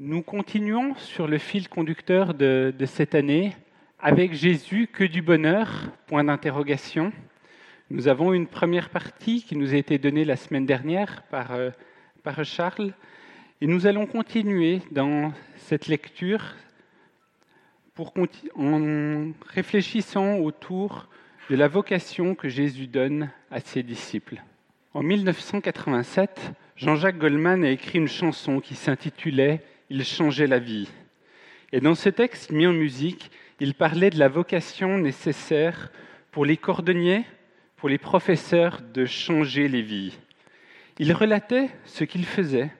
Nous continuons sur le fil conducteur de, cette année avec Jésus, que du bonheur Point d'interrogation. Nous avons une première partie qui nous a été donnée la semaine dernière par, euh, par Charles, et nous allons continuer dans cette lecture en réfléchissant autour de la vocation que Jésus donne à ses disciples. En 1987, Jean-Jacques Goldman a écrit une chanson qui s'intitulait Il changeait la vie. Et dans ce texte mis en musique, il parlait de la vocation nécessaire pour les cordonniers, pour les professeurs de changer les vies. Il relatait ce qu'ils faisaient,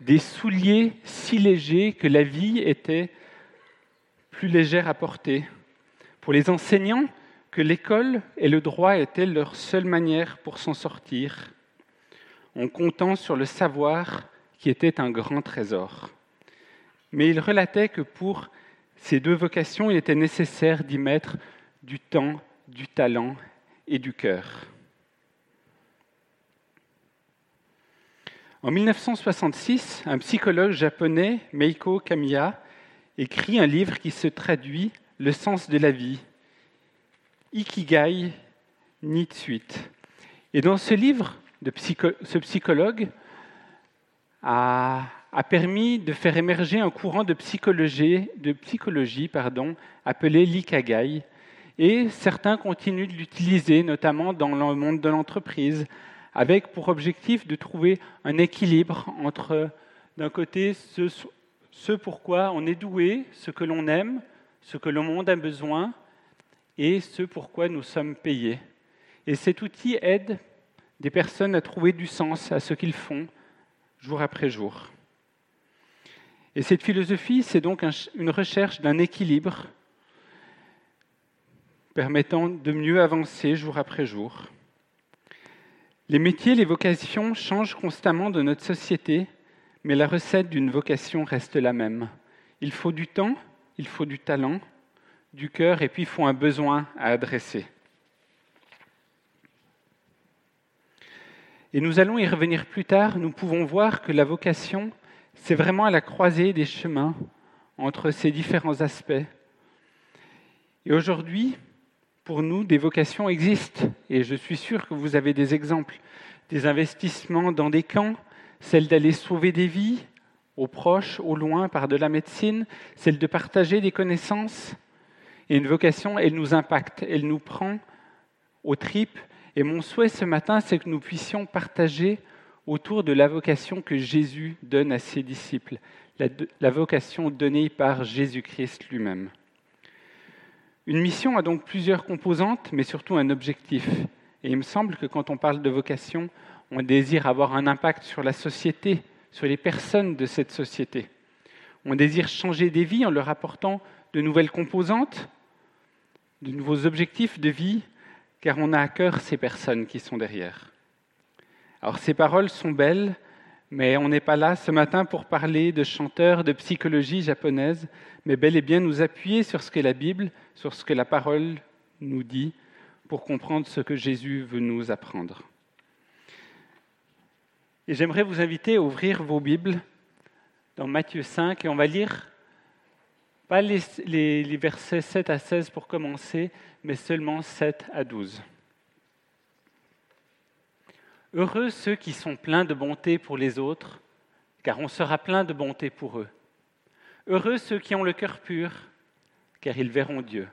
des souliers si légers que la vie était plus légère à porter, pour les enseignants que l'école et le droit étaient leur seule manière pour s'en sortir, en comptant sur le savoir qui était un grand trésor. Mais il relatait que pour ces deux vocations, il était nécessaire d'y mettre du temps, du talent et du cœur. En 1966, un psychologue japonais, Meiko Kamiya, écrit un livre qui se traduit Le sens de la vie, Ikigai ni de suite. Et dans ce livre, ce psychologue a a permis de faire émerger un courant de psychologie, pardon, appelé l'ikagai. Et certains continuent de l'utiliser, notamment dans le monde de l'entreprise, avec pour objectif de trouver un équilibre entre, d'un côté, ce, ce pourquoi on est doué, ce que l'on aime, ce que le monde a besoin, et ce pourquoi nous sommes payés. Et cet outil aide des personnes à trouver du sens à ce qu'ils font jour après jour. Et cette philosophie, c'est donc une recherche d'un équilibre permettant de mieux avancer jour après jour. Les métiers, les vocations changent constamment de notre société, mais la recette d'une vocation reste la même. Il faut du temps, il faut du talent, du cœur, et puis il faut un besoin à adresser. Et nous allons y revenir plus tard, nous pouvons voir que la vocation c'est vraiment à la croisée des chemins entre ces différents aspects. Et aujourd'hui, pour nous, des vocations existent, et je suis sûr que vous avez des exemples, des investissements dans des camps, celle d'aller sauver des vies, aux proches, au loin, par de la médecine, celle de partager des connaissances. Et une vocation, elle nous impacte, elle nous prend aux tripes. Et mon souhait ce matin, c'est que nous puissions partager autour de la vocation que Jésus donne à ses disciples, la, vocation donnée par Jésus-Christ lui-même. Une mission a donc plusieurs composantes, mais surtout un objectif. Et il me semble que quand on parle de vocation, on désire avoir un impact sur la société, sur les personnes de cette société. On désire changer des vies en leur apportant de nouvelles composantes, de nouveaux objectifs de vie, car on a à cœur ces personnes qui sont derrière. Alors ces paroles sont belles, mais on n'est pas là ce matin pour parler de chanteurs, de psychologie japonaise, mais bel et bien nous appuyer sur ce qu'est la Bible, sur ce que la parole nous dit, pour comprendre ce que Jésus veut nous apprendre. Et j'aimerais vous inviter à ouvrir vos Bibles dans Matthieu 5, et on va lire pas les, les versets 7 à 16 pour commencer, mais seulement 7 à 12. Heureux ceux qui sont pleins de bonté pour les autres, car on sera plein de bonté pour eux. Heureux ceux qui ont le cœur pur, car ils verront Dieu.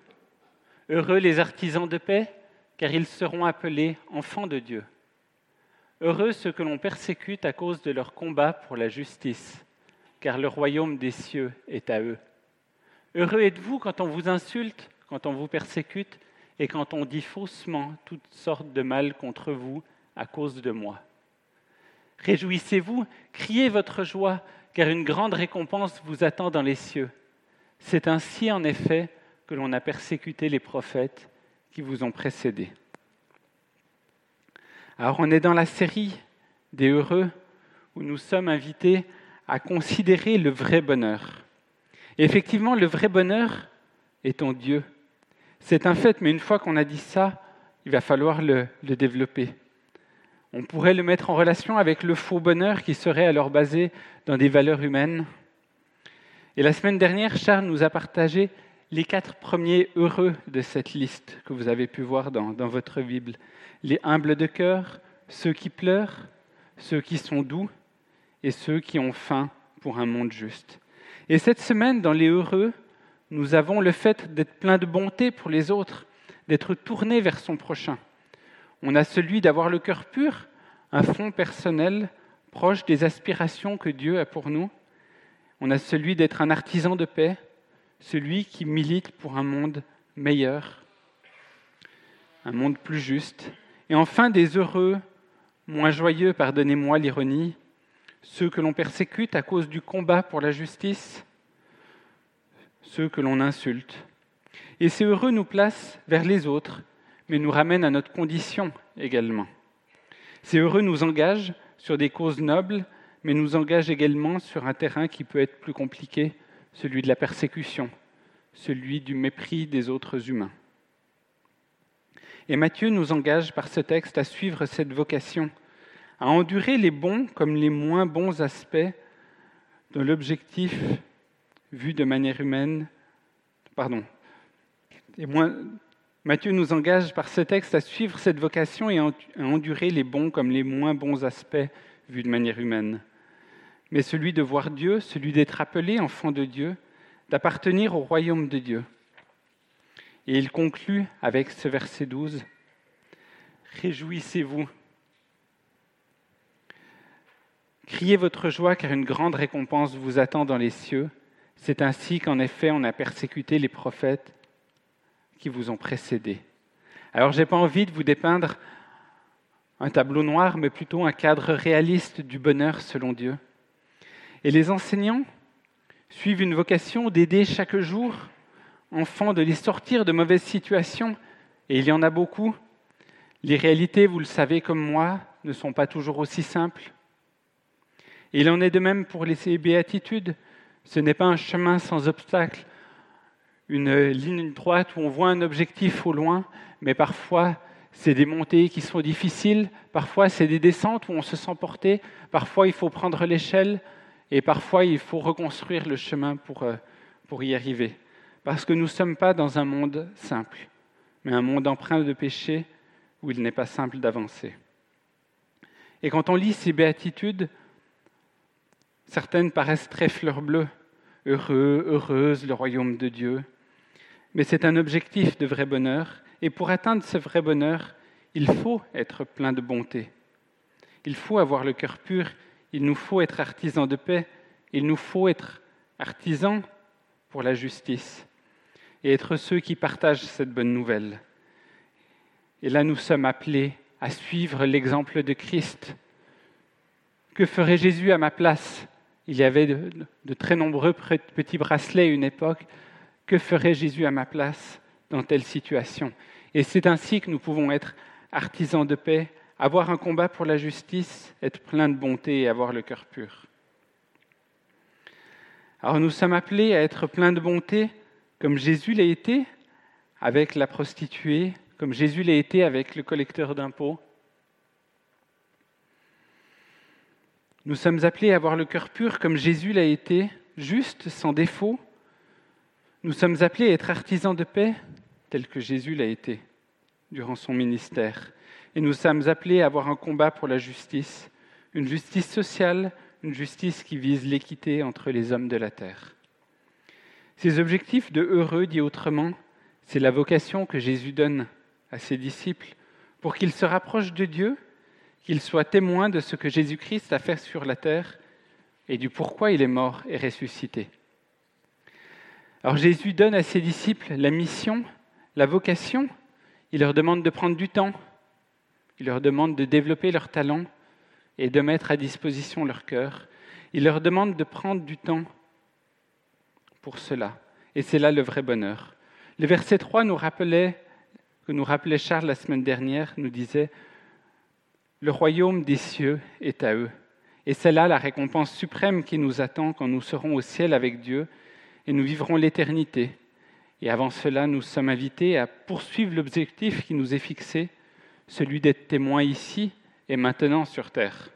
Heureux les artisans de paix, car ils seront appelés enfants de Dieu. Heureux ceux que l'on persécute à cause de leur combat pour la justice, car le royaume des cieux est à eux. Heureux êtes-vous quand on vous insulte, quand on vous persécute, et quand on dit faussement toutes sortes de mal contre vous à cause de moi. Réjouissez-vous, criez votre joie, car une grande récompense vous attend dans les cieux. C'est ainsi, en effet, que l'on a persécuté les prophètes qui vous ont précédés. Alors on est dans la série des heureux où nous sommes invités à considérer le vrai bonheur. Et effectivement, le vrai bonheur est en Dieu. C'est un fait, mais une fois qu'on a dit ça, il va falloir le, le développer. On pourrait le mettre en relation avec le faux bonheur qui serait alors basé dans des valeurs humaines, Et la semaine dernière, Charles nous a partagé les quatre premiers heureux de cette liste que vous avez pu voir dans, votre Bible. Les humbles de cœur, ceux qui pleurent, ceux qui sont doux et ceux qui ont faim pour un monde juste. Et cette semaine, dans les heureux, nous avons le fait d'être plein de bonté pour les autres, d'être tourné vers son prochain. On a celui d'avoir le cœur pur, un fond personnel proche des aspirations que Dieu a pour nous. On a celui d'être un artisan de paix, celui qui milite pour un monde meilleur, un monde plus juste. Et enfin des heureux, moins joyeux, pardonnez-moi l'ironie, ceux que l'on persécute à cause du combat pour la justice, ceux que l'on insulte. Et ces heureux nous placent vers les autres, mais nous ramènent à notre condition également. Ces heureux nous engagent sur des causes nobles, mais nous engagent également sur un terrain qui peut être plus compliqué, celui de la persécution, celui du mépris des autres humains. Et Matthieu nous engage par ce texte à suivre cette vocation, à endurer les bons comme les moins bons aspects de l'objectif vu de manière humaine, pardon, et moins, Matthieu nous engage par ce texte à suivre cette vocation et à endurer les bons comme les moins bons aspects vus de manière humaine. Mais celui de voir Dieu, celui d'être appelé enfant de Dieu, d'appartenir au royaume de Dieu. Et il conclut avec ce verset 12. Réjouissez-vous. Criez votre joie car une grande récompense vous attend dans les cieux. C'est ainsi qu'en effet on a persécuté les prophètes qui vous ont précédés. Alors je n'ai pas envie de vous dépeindre un tableau noir, mais plutôt un cadre réaliste du bonheur selon Dieu. Et les enseignants suivent une vocation d'aider chaque jour enfants de les sortir de mauvaises situations, et il y en a beaucoup. Les réalités, vous le savez comme moi, ne sont pas toujours aussi simples. Il en est de même pour les béatitudes. Ce n'est pas un chemin sans obstacle, une ligne droite où on voit un objectif au loin, mais parfois c'est des montées qui sont difficiles, parfois c'est des descentes où on se sent porté, parfois il faut prendre l'échelle et parfois il faut reconstruire le chemin pour, euh, pour y arriver. Parce que nous ne sommes pas dans un monde simple, mais un monde empreint de péché où il n'est pas simple d'avancer. Et quand on lit ces béatitudes, certaines paraissent très fleur bleue, heureux, heureuse, le royaume de Dieu, mais c'est un objectif de vrai bonheur. Et pour atteindre ce vrai bonheur, il faut être plein de bonté. Il faut avoir le cœur pur. Il nous faut être artisans de paix. Il nous faut être artisans pour la justice et être ceux qui partagent cette bonne nouvelle. Et là, nous sommes appelés à suivre l'exemple de Christ. Que ferait Jésus à ma place? Il y avait de, de, très nombreux petits bracelets à une époque. Que ferait Jésus à ma place dans telle situation? Et c'est ainsi que nous pouvons être artisans de paix, avoir un combat pour la justice, être plein de bonté et avoir le cœur pur. Alors nous sommes appelés à être pleins de bonté comme Jésus l'a été avec la prostituée, comme Jésus l'a été avec le collecteur d'impôts. Nous sommes appelés à avoir le cœur pur comme Jésus l'a été, juste, sans défaut, nous sommes appelés à être artisans de paix, tels que Jésus l'a été durant son ministère. Et nous sommes appelés à avoir un combat pour la justice, une justice sociale, une justice qui vise l'équité entre les hommes de la terre. Ces objectifs de heureux, dit autrement, c'est la vocation que Jésus donne à ses disciples pour qu'ils se rapprochent de Dieu, qu'ils soient témoins de ce que Jésus-Christ a fait sur la terre et du pourquoi il est mort et ressuscité. Alors Jésus donne à ses disciples la mission, la vocation. Il leur demande de prendre du temps. Il leur demande de développer leurs talents et de mettre à disposition leur cœur. Il leur demande de prendre du temps pour cela. Et c'est là le vrai bonheur. Le verset 3 nous rappelait, que nous rappelait Charles la semaine dernière, nous disait Le royaume des cieux est à eux. Et c'est là la récompense suprême qui nous attend quand nous serons au ciel avec Dieu et nous vivrons l'éternité. Et avant cela, nous sommes invités à poursuivre l'objectif qui nous est fixé, celui d'être témoins ici et maintenant sur terre.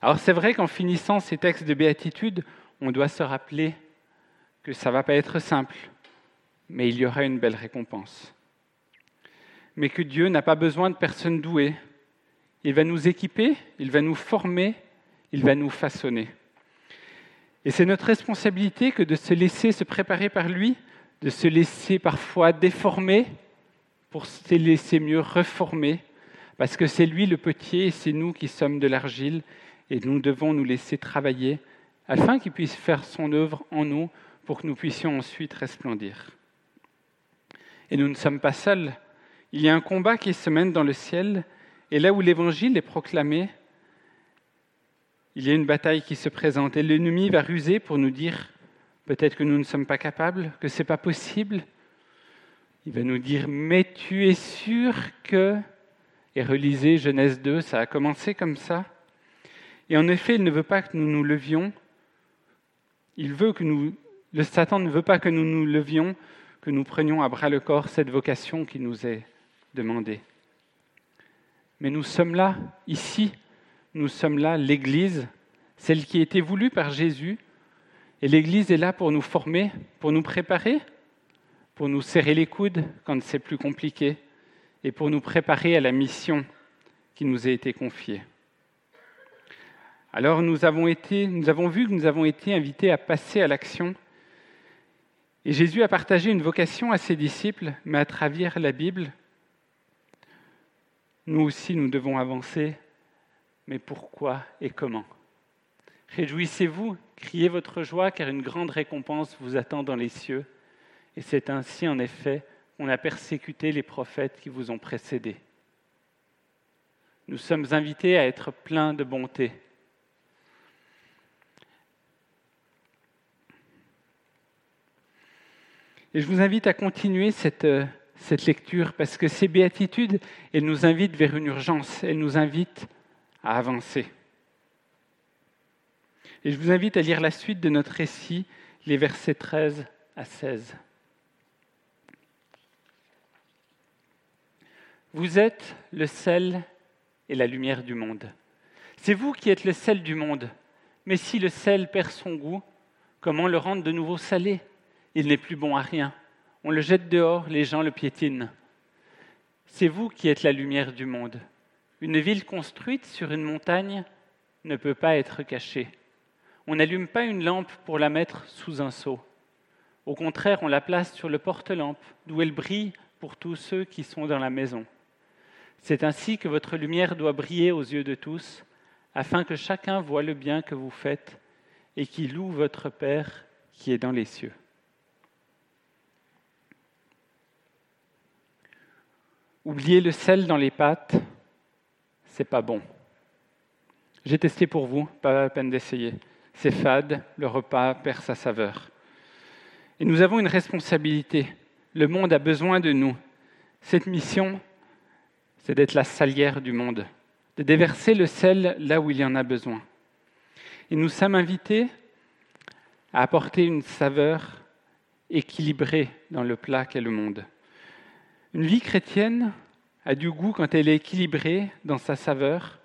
Alors c'est vrai qu'en finissant ces textes de béatitude, on doit se rappeler que ça ne va pas être simple, mais il y aura une belle récompense. Mais que Dieu n'a pas besoin de personnes douées. Il va nous équiper, il va nous former, il va nous façonner. Et c'est notre responsabilité que de se laisser se préparer par lui, de se laisser parfois déformer pour se laisser mieux reformer, parce que c'est lui le petit et c'est nous qui sommes de l'argile, et nous devons nous laisser travailler afin qu'il puisse faire son œuvre en nous pour que nous puissions ensuite resplendir. Et nous ne sommes pas seuls. Il y a un combat qui se mène dans le ciel, et là où l'Évangile est proclamé, il y a une bataille qui se présente, et l'ennemi va ruser pour nous dire peut-être que nous ne sommes pas capables, que ce n'est pas possible. Il va nous dire mais tu es sûr que... Et relisez Genèse 2, ça a commencé comme ça. Et en effet, il ne veut pas que nous nous levions. Il veut que nous, le Satan ne veut pas que nous nous levions, que nous prenions à bras le corps cette vocation qui nous est demandée. Mais nous sommes là, ici, nous sommes là, l'Église, celle qui a été voulue par Jésus. Et l'Église est là pour nous former, pour nous préparer, pour nous serrer les coudes quand c'est plus compliqué, et pour nous préparer à la mission qui nous a été confiée. Alors nous avons, nous avons vu que nous avons été invités à passer à l'action. Et Jésus a partagé une vocation à ses disciples, mais à travers la Bible, nous aussi nous devons avancer. Mais pourquoi et comment? Réjouissez-vous, criez votre joie, car une grande récompense vous attend dans les cieux. Et c'est ainsi, en effet, qu'on a persécuté les prophètes qui vous ont précédés. Nous sommes invités à être pleins de bonté, Et je vous invite à continuer cette, euh, cette lecture parce que ces béatitudes, elles nous invitent vers une urgence, elles nous invitent à avancer. Et je vous invite à lire la suite de notre récit, les versets 13 à 16. Vous êtes le sel et la lumière du monde. C'est vous qui êtes le sel du monde. Mais si le sel perd son goût, comment le rendre de nouveau salé? Il n'est plus bon à rien. On le jette dehors, les gens le piétinent. C'est vous qui êtes la lumière du monde. Une ville construite sur une montagne ne peut pas être cachée. On n'allume pas une lampe pour la mettre sous un seau. Au contraire, on la place sur le porte-lampe, d'où elle brille pour tous ceux qui sont dans la maison. C'est ainsi que votre lumière doit briller aux yeux de tous, afin que chacun voie le bien que vous faites et qu'il loue votre Père qui est dans les cieux. Oublier le sel dans les pâtes, c'est pas bon. J'ai testé pour vous, pas la peine d'essayer. C'est fade, le repas perd sa saveur. Et nous avons une responsabilité. Le monde a besoin de nous. Cette mission, c'est d'être la salière du monde, de déverser le sel là où il y en a besoin. Et nous sommes invités à apporter une saveur équilibrée dans le plat qu'est le monde. Une vie chrétienne a du goût quand elle est équilibrée dans sa saveur,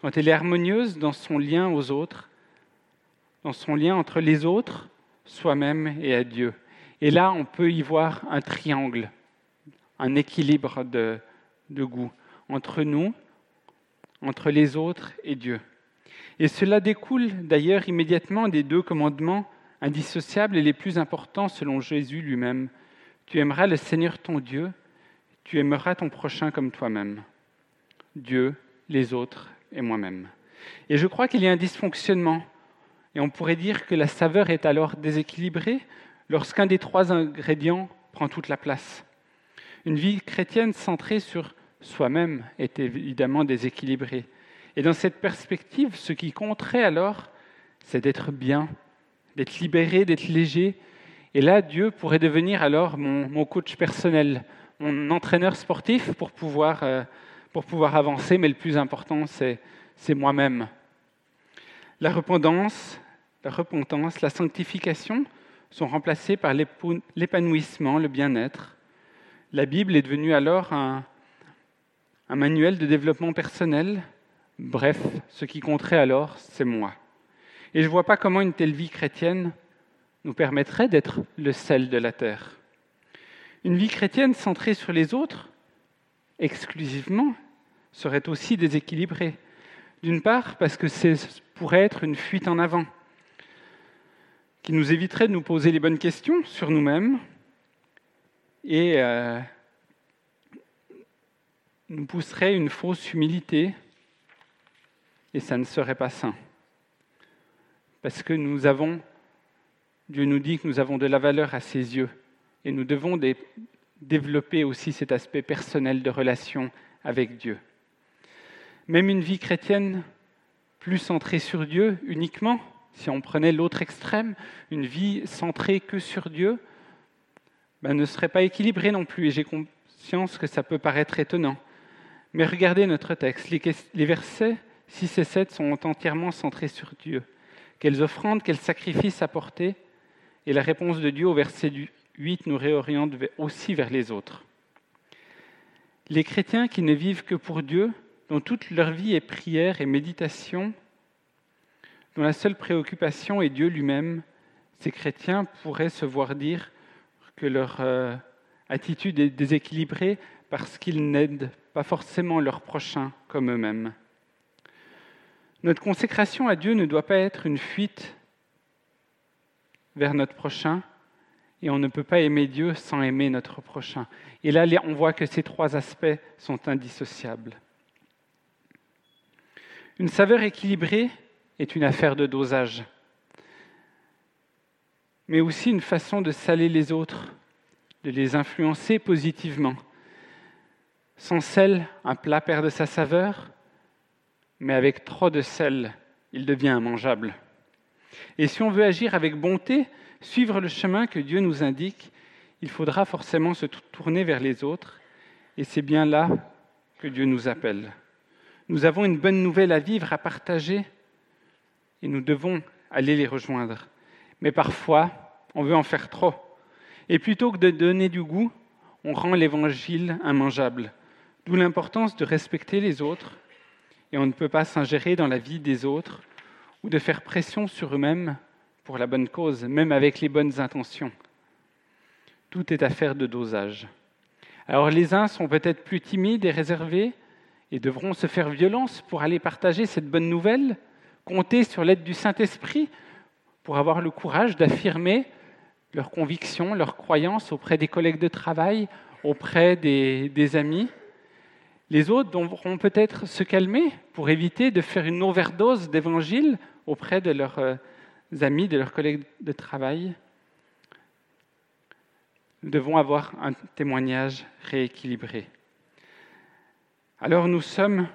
quand elle est harmonieuse dans son lien aux autres, dans son lien entre les autres, soi-même et à Dieu. Et là, on peut y voir un triangle, un équilibre de, de goût entre nous, entre les autres et Dieu. Et cela découle d'ailleurs immédiatement des deux commandements indissociables et les plus importants selon Jésus lui-même. Tu aimeras le Seigneur ton Dieu tu aimeras ton prochain comme toi-même, Dieu, les autres et moi-même. Et je crois qu'il y a un dysfonctionnement. Et on pourrait dire que la saveur est alors déséquilibrée lorsqu'un des trois ingrédients prend toute la place. Une vie chrétienne centrée sur soi-même est évidemment déséquilibrée. Et dans cette perspective, ce qui compterait alors, c'est d'être bien, d'être libéré, d'être léger. Et là, Dieu pourrait devenir alors mon, coach personnel, mon entraîneur sportif pour pouvoir, euh, pour pouvoir avancer, mais le plus important, c'est, c'est moi-même. La repentance, la repentance, la sanctification sont remplacées par l'épanouissement, le bien-être. La Bible est devenue alors un, un manuel de développement personnel. Bref, ce qui compterait alors, c'est moi. Et je ne vois pas comment une telle vie chrétienne nous permettrait d'être le sel de la terre. Une vie chrétienne centrée sur les autres, exclusivement, serait aussi déséquilibrée. D'une part, parce que ce pourrait être une fuite en avant, qui nous éviterait de nous poser les bonnes questions sur nous-mêmes et euh, nous pousserait une fausse humilité, et ça ne serait pas sain. Parce que nous avons, Dieu nous dit que nous avons de la valeur à ses yeux, et nous devons développer aussi cet aspect personnel de relation avec Dieu. Même une vie chrétienne plus centrée sur Dieu uniquement, si on prenait l'autre extrême, une vie centrée que sur Dieu, ben, ne serait pas équilibrée non plus. Et j'ai conscience que ça peut paraître étonnant. Mais regardez notre texte. Les versets 6 et 7 sont entièrement centrés sur Dieu. Quelles offrandes, quels sacrifices apporter? Et la réponse de Dieu au verset 8 nous réoriente aussi vers les autres. Les chrétiens qui ne vivent que pour Dieu, dont toute leur vie est prière et méditation, dont la seule préoccupation est Dieu lui-même, ces chrétiens pourraient se voir dire que leur euh, attitude est déséquilibrée parce qu'ils n'aident pas forcément leurs prochains comme eux-mêmes. Notre consécration à Dieu ne doit pas être une fuite vers notre prochain, et on ne peut pas aimer Dieu sans aimer notre prochain. Et là, on voit que ces trois aspects sont indissociables. Une saveur équilibrée est une affaire de dosage, mais aussi une façon de saler les autres, de les influencer positivement. Sans sel, un plat perd de sa saveur, mais avec trop de sel, il devient immangeable. Et si on veut agir avec bonté, suivre le chemin que Dieu nous indique, il faudra forcément se tourner vers les autres, et c'est bien là que Dieu nous appelle. Nous avons une bonne nouvelle à vivre, à partager, et nous devons aller les rejoindre. Mais parfois, on veut en faire trop. Et plutôt que de donner du goût, on rend l'évangile immangeable. D'où l'importance de respecter les autres, et on ne peut pas s'ingérer dans la vie des autres ou de faire pression sur eux-mêmes pour la bonne cause, même avec les bonnes intentions. Tout est affaire de dosage. Alors les uns sont peut-être plus timides et réservés et devront se faire violence pour aller partager cette bonne nouvelle, compter sur l'aide du Saint-Esprit pour avoir le courage d'affirmer leurs convictions, leurs croyances auprès des collègues de travail, auprès des, amis. Les autres devront peut-être se calmer pour éviter de faire une overdose d'évangile auprès de leurs euh, amis, de leurs collègues de travail. Nous devons avoir un témoignage rééquilibré. Alors nous sommes,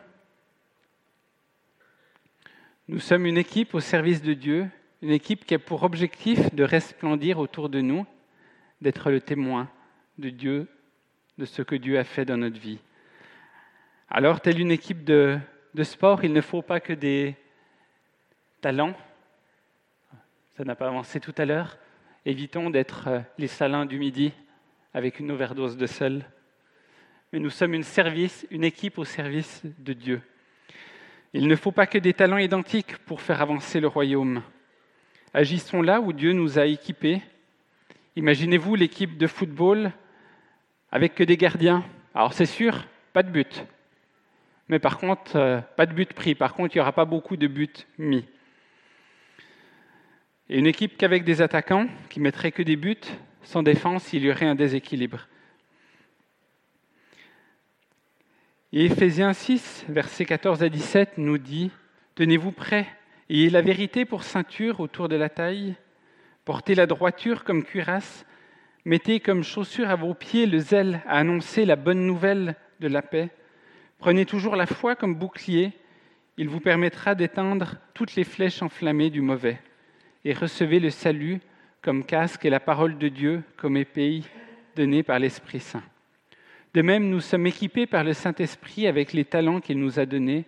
nous sommes une équipe au service de Dieu, une équipe qui a pour objectif de resplendir autour de nous, d'être le témoin de Dieu, de ce que Dieu a fait dans notre vie. Alors, telle une équipe de, de sport, il ne faut pas que des talents, ça n'a pas avancé tout à l'heure, évitons d'être euh, les salins du midi avec une overdose de sel mais nous sommes une, service, une équipe au service de Dieu. Il ne faut pas que des talents identiques pour faire avancer le royaume. Agissons là où Dieu nous a équipés. Imaginez-vous l'équipe de football avec que des gardiens. Alors c'est sûr, pas de but. Mais par contre, euh, pas de but pris. Par contre, il n'y aura pas beaucoup de buts mis. Et une équipe qu'avec des attaquants qui mettraient que des buts, sans défense, il y aurait un déséquilibre. Et Éphésiens 6, versets 14 à 17 nous dit, Tenez-vous prêts, ayez la vérité pour ceinture autour de la taille, portez la droiture comme cuirasse, mettez comme chaussure à vos pieds le zèle à annoncer la bonne nouvelle de la paix, prenez toujours la foi comme bouclier, il vous permettra d'éteindre toutes les flèches enflammées du mauvais, et recevez le salut comme casque et la parole de Dieu comme épée donnée par l'Esprit Saint. De même, nous sommes équipés par le Saint-Esprit avec les talents qu'il nous a donnés.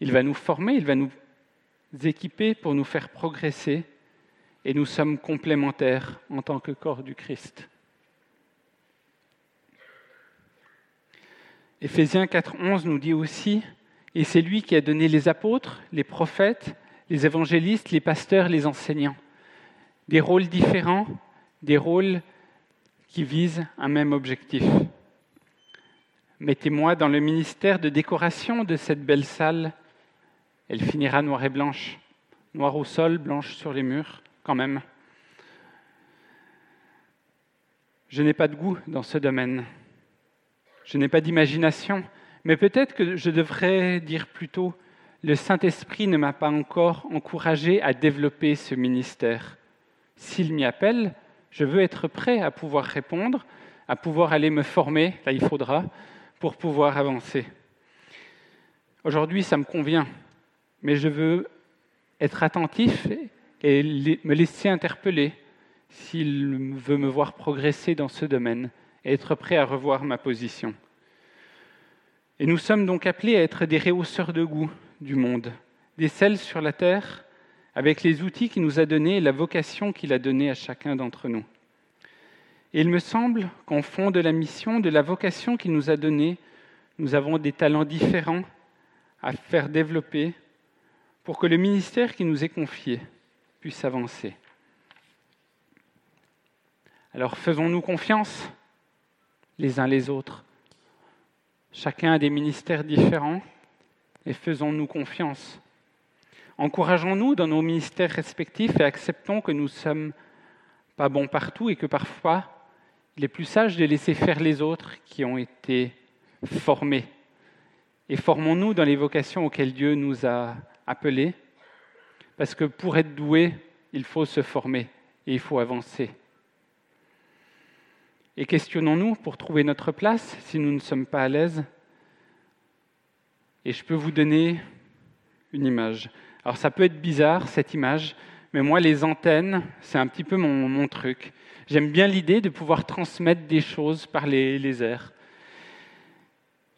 Il va nous former, il va nous équiper pour nous faire progresser, et nous sommes complémentaires en tant que corps du Christ. Éphésiens 4.11 nous dit aussi, et c'est lui qui a donné les apôtres, les prophètes, les évangélistes, les pasteurs, les enseignants. des rôles différents, des rôles qui visent un même objectif. Mettez-moi dans le ministère de décoration de cette belle salle. Elle finira noire et blanche, noire au sol, blanche sur les murs, quand même. Je n'ai pas de goût dans ce domaine. Je n'ai pas d'imagination, mais peut-être que je devrais dire plutôt, le Saint-Esprit ne m'a pas encore encouragé à développer ce ministère. S'il m'y appelle, je veux être prêt à pouvoir répondre, à pouvoir aller me former, là il faudra, pour pouvoir avancer. Aujourd'hui, ça me convient, mais je veux être attentif et me laisser interpeller s'il veut me voir progresser dans ce domaine et être prêt à revoir ma position. Et nous sommes donc appelés à être des rehausseurs de goût du monde, des sels sur la terre, avec les outils qu'il nous a donnés et la vocation qu'il a donnée à chacun d'entre nous. Et il me semble qu'en fond de la mission, de la vocation qu'il nous a donnée, nous avons des talents différents à faire développer pour que le ministère qui nous est confié puisse avancer. Alors faisons-nous confiance les uns les autres. Chacun a des ministères différents et faisons-nous confiance. Encourageons-nous dans nos ministères respectifs et acceptons que nous ne sommes pas bons partout et que parfois il est plus sage de laisser faire les autres qui ont été formés. Et formons-nous dans les vocations auxquelles Dieu nous a appelés, parce que pour être doué, il faut se former et il faut avancer. Et questionnons-nous pour trouver notre place si nous ne sommes pas à l'aise? Et je peux vous donner une image. Alors ça peut être bizarre, cette image, mais moi, les antennes, c'est un petit peu mon, truc. J'aime bien l'idée de pouvoir transmettre des choses par les, airs.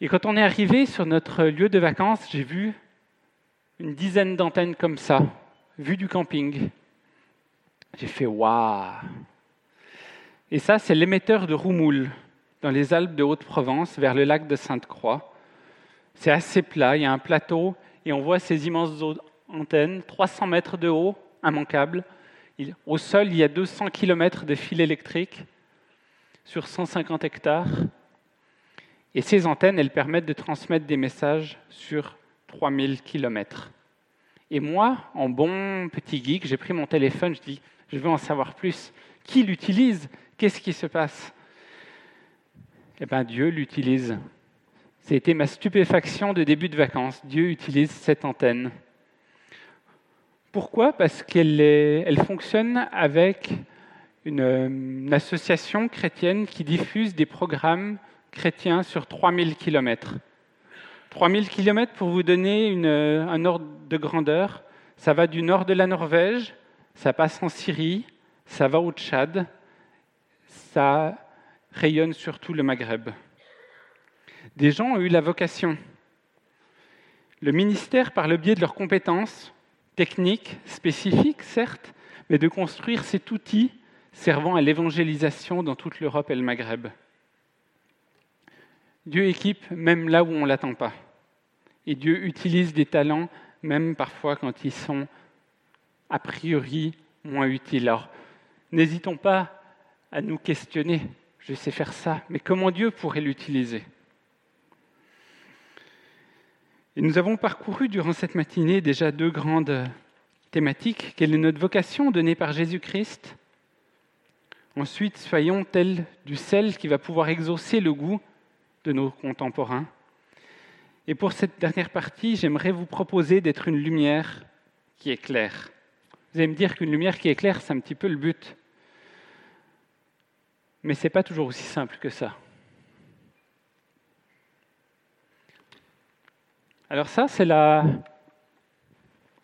Et quand on est arrivé sur notre lieu de vacances, j'ai vu une dizaine d'antennes comme ça, vues du camping. J'ai fait waouh et ça, c'est l'émetteur de Roumoul, dans les Alpes de Haute-Provence, vers le lac de Sainte-Croix. C'est assez plat, il y a un plateau, et on voit ces immenses antennes, 300 mètres de haut, immanquables. Au sol, il y a 200 km de fil électrique sur 150 hectares. Et ces antennes, elles permettent de transmettre des messages sur 3000 km. Et moi, en bon petit geek, j'ai pris mon téléphone, je dis, je veux en savoir plus. Qui l'utilise? Qu'est-ce qui se passe? Eh bien, Dieu l'utilise. C'était ma stupéfaction de début de vacances. Dieu utilise cette antenne. Pourquoi? Parce qu'elle elle fonctionne avec une, association chrétienne qui diffuse des programmes chrétiens sur 3000 km. 3000 km, pour vous donner un ordre de grandeur, ça va du nord de la Norvège, ça passe en Syrie, ça va au Tchad, ça rayonne sur tout le Maghreb. Des gens ont eu la vocation. Le ministère, par le biais de leurs compétences techniques, spécifiques, certes, mais de construire cet outil servant à l'évangélisation dans toute l'Europe et le Maghreb. Dieu équipe même là où on ne l'attend pas. Et Dieu utilise des talents même parfois quand ils sont a priori moins utiles. Alors, n'hésitons pas à nous questionner. Je sais faire ça, mais comment Dieu pourrait l'utiliser? Et nous avons parcouru durant cette matinée déjà deux grandes thématiques. Quelle est notre vocation donnée par Jésus-Christ? Ensuite, soyons tels du sel qui va pouvoir exaucer le goût de nos contemporains. Et pour cette dernière partie, j'aimerais vous proposer d'être une lumière qui éclaire. Vous allez me dire qu'une lumière qui éclaire, c'est un petit peu le but. Mais ce n'est pas toujours aussi simple que ça. Alors ça, c'est la,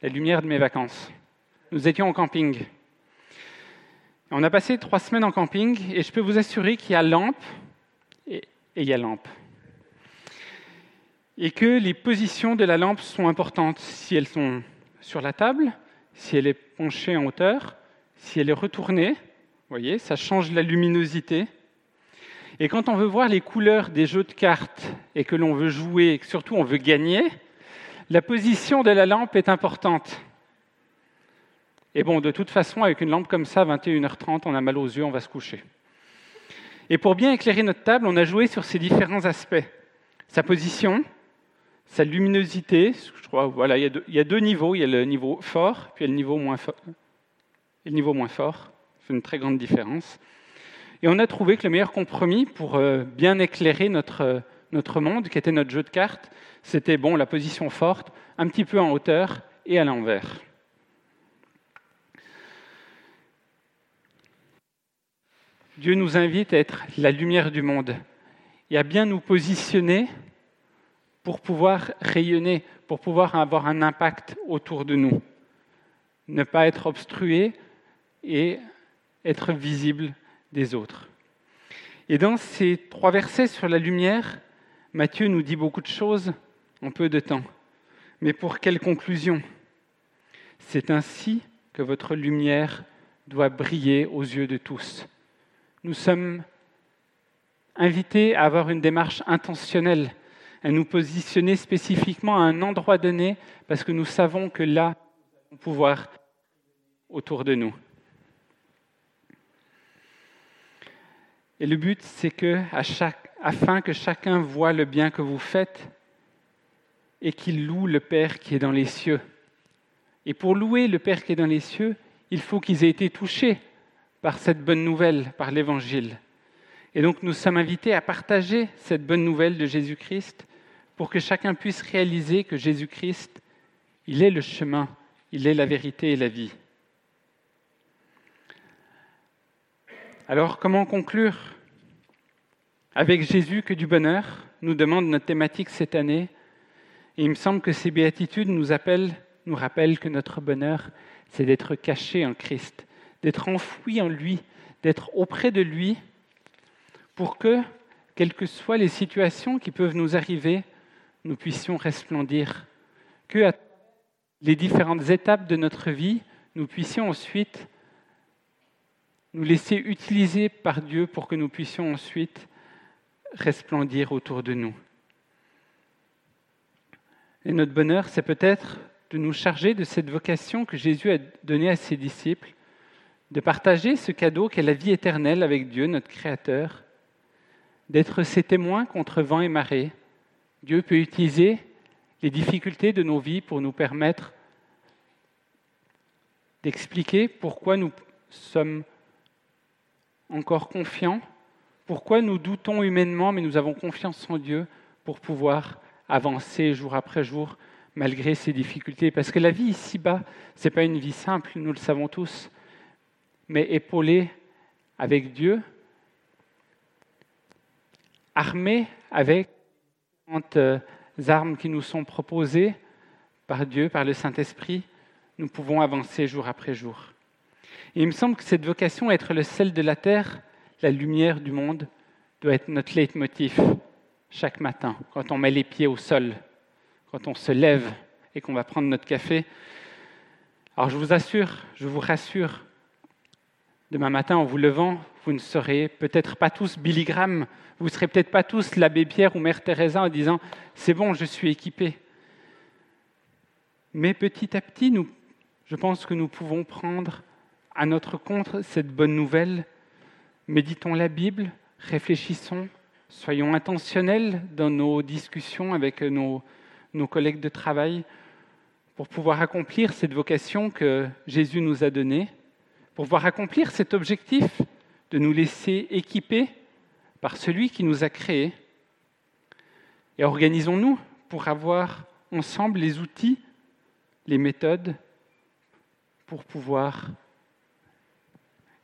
lumière de mes vacances. Nous étions en camping. On a passé trois semaines en camping et je peux vous assurer qu'il y a lampe et, et il y a lampe. Et que les positions de la lampe sont importantes. Si elles sont sur la table, si elle est penchée en hauteur, si elle est retournée, voyez, ça change la luminosité. Et quand on veut voir les couleurs des jeux de cartes et que l'on veut jouer et que surtout on veut gagner, la position de la lampe est importante. Et bon, de toute façon, avec une lampe comme ça, 21h30, on a mal aux yeux, on va se coucher. Et pour bien éclairer notre table, on a joué sur ces différents aspects. Sa position, sa luminosité, je crois, voilà, il y, a deux, il y, a deux, niveaux, il y a le niveau fort, puis il y a le niveau moins fort. Et le niveau moins fort, c'est une très grande différence. Et on a trouvé que le meilleur compromis pour euh, bien éclairer notre, notre monde, qui était notre jeu de cartes, c'était bon, la position forte, un petit peu en hauteur et à l'envers. Dieu nous invite à être la lumière du monde et à bien nous positionner pour pouvoir rayonner, pour pouvoir avoir un impact autour de nous. Ne pas être obstrué et être visible des autres. Et dans ces trois versets sur la lumière, Matthieu nous dit beaucoup de choses en peu de temps. Mais pour quelle conclusion? C'est ainsi que votre lumière doit briller aux yeux de tous nous sommes invités à avoir une démarche intentionnelle, à nous positionner spécifiquement à un endroit donné, parce que nous savons que là, nous allons pouvoir autour de nous. Et le but, c'est que, afin que chacun voit le bien que vous faites et qu'il loue le Père qui est dans les cieux. Et pour louer le Père qui est dans les cieux, il faut qu'ils aient été touchés par cette bonne nouvelle, par l'Évangile. Et donc nous sommes invités à partager cette bonne nouvelle de Jésus-Christ pour que chacun puisse réaliser que Jésus-Christ, il est le chemin, il est la vérité et la vie. Alors comment conclure Avec Jésus que du bonheur, nous demande notre thématique cette année. Il me semble que ces béatitudes nous appellent, nous rappellent que notre bonheur, c'est d'être caché en Christ, d'être enfoui en lui, d'être auprès de lui, pour que, quelles que soient les situations qui peuvent nous arriver, nous puissions resplendir, que à les différentes étapes de notre vie, nous puissions ensuite nous laisser utiliser par Dieu pour que nous puissions ensuite resplendir autour de nous. Et notre bonheur, c'est peut-être de nous charger de cette vocation que Jésus a donnée à ses disciples, de partager ce cadeau qu'est la vie éternelle avec Dieu, notre Créateur, d'être ses témoins contre vent et marée. Dieu peut utiliser les difficultés de nos vies pour nous permettre d'expliquer pourquoi nous sommes encore confiants, pourquoi nous doutons humainement, mais nous avons confiance en Dieu pour pouvoir avancer jour après jour malgré ces difficultés? Parce que la vie ici-bas, ce n'est pas une vie simple, nous le savons tous mais épaulé avec Dieu, armé avec les euh, armes qui nous sont proposées par Dieu, par le Saint-Esprit, nous pouvons avancer jour après jour. Et il me semble que cette vocation, être le sel de la terre, la lumière du monde, doit être notre leitmotiv chaque matin, quand on met les pieds au sol, quand on se lève et qu'on va prendre notre café. Alors je vous assure, je vous rassure, Demain matin, en vous levant, vous ne serez peut-être pas tous Billy Graham, vous ne serez peut-être pas tous l'abbé Pierre ou Mère Teresa en disant C'est bon, je suis équipé. Mais petit à petit, je pense que nous pouvons prendre à notre compte cette bonne nouvelle. Méditons la Bible, réfléchissons, soyons intentionnels dans nos discussions avec nos, nos collègues de travail pour pouvoir accomplir cette vocation que Jésus nous a donnée pour pouvoir accomplir cet objectif de nous laisser équiper par celui qui nous a créés. Et organisons-nous pour avoir ensemble les outils, les méthodes pour pouvoir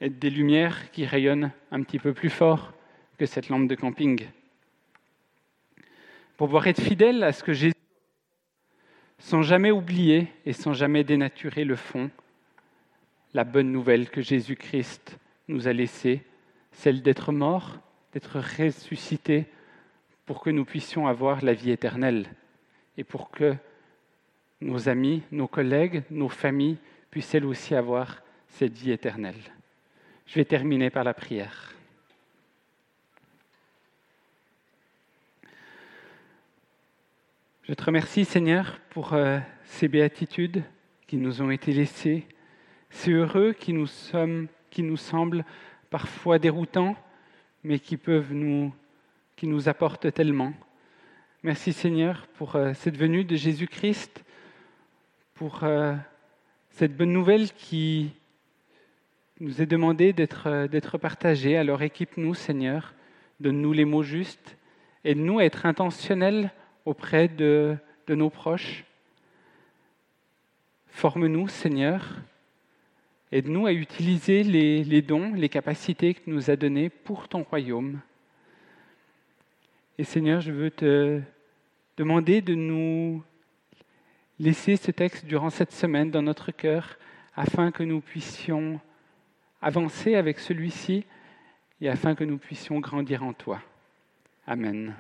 des lumières qui rayonnent un petit peu plus fort que cette lampe de camping. Pour pouvoir être fidèle à ce que Jésus, sans jamais oublier et sans jamais dénaturer le fond la bonne nouvelle que Jésus-Christ nous a laissée, celle d'être mort, d'être ressuscité, pour que nous puissions avoir la vie éternelle et pour que nos amis, nos collègues, nos familles puissent elles aussi avoir cette vie éternelle. Je vais terminer par la prière. Je te remercie Seigneur pour euh, ces béatitudes qui nous ont été laissées C'est heureux qui nous, sommes, qui nous semblent parfois déroutants, mais qui peuvent nous, qui nous apportent tellement. Merci Seigneur pour euh, cette venue de Jésus-Christ, pour euh, cette bonne nouvelle qui nous est demandée d'être, euh, d'être partagée. Alors équipe-nous Seigneur, donne-nous les mots justes, aide-nous à être intentionnels auprès de, de nos proches. Forme-nous Seigneur, aide-nous à utiliser les, les dons, les capacités que tu nous as données pour ton royaume. Et Seigneur, je veux te demander de nous laisser ce texte durant cette semaine dans notre cœur afin que nous puissions avancer avec celui-ci et afin que nous puissions grandir en toi. Amen.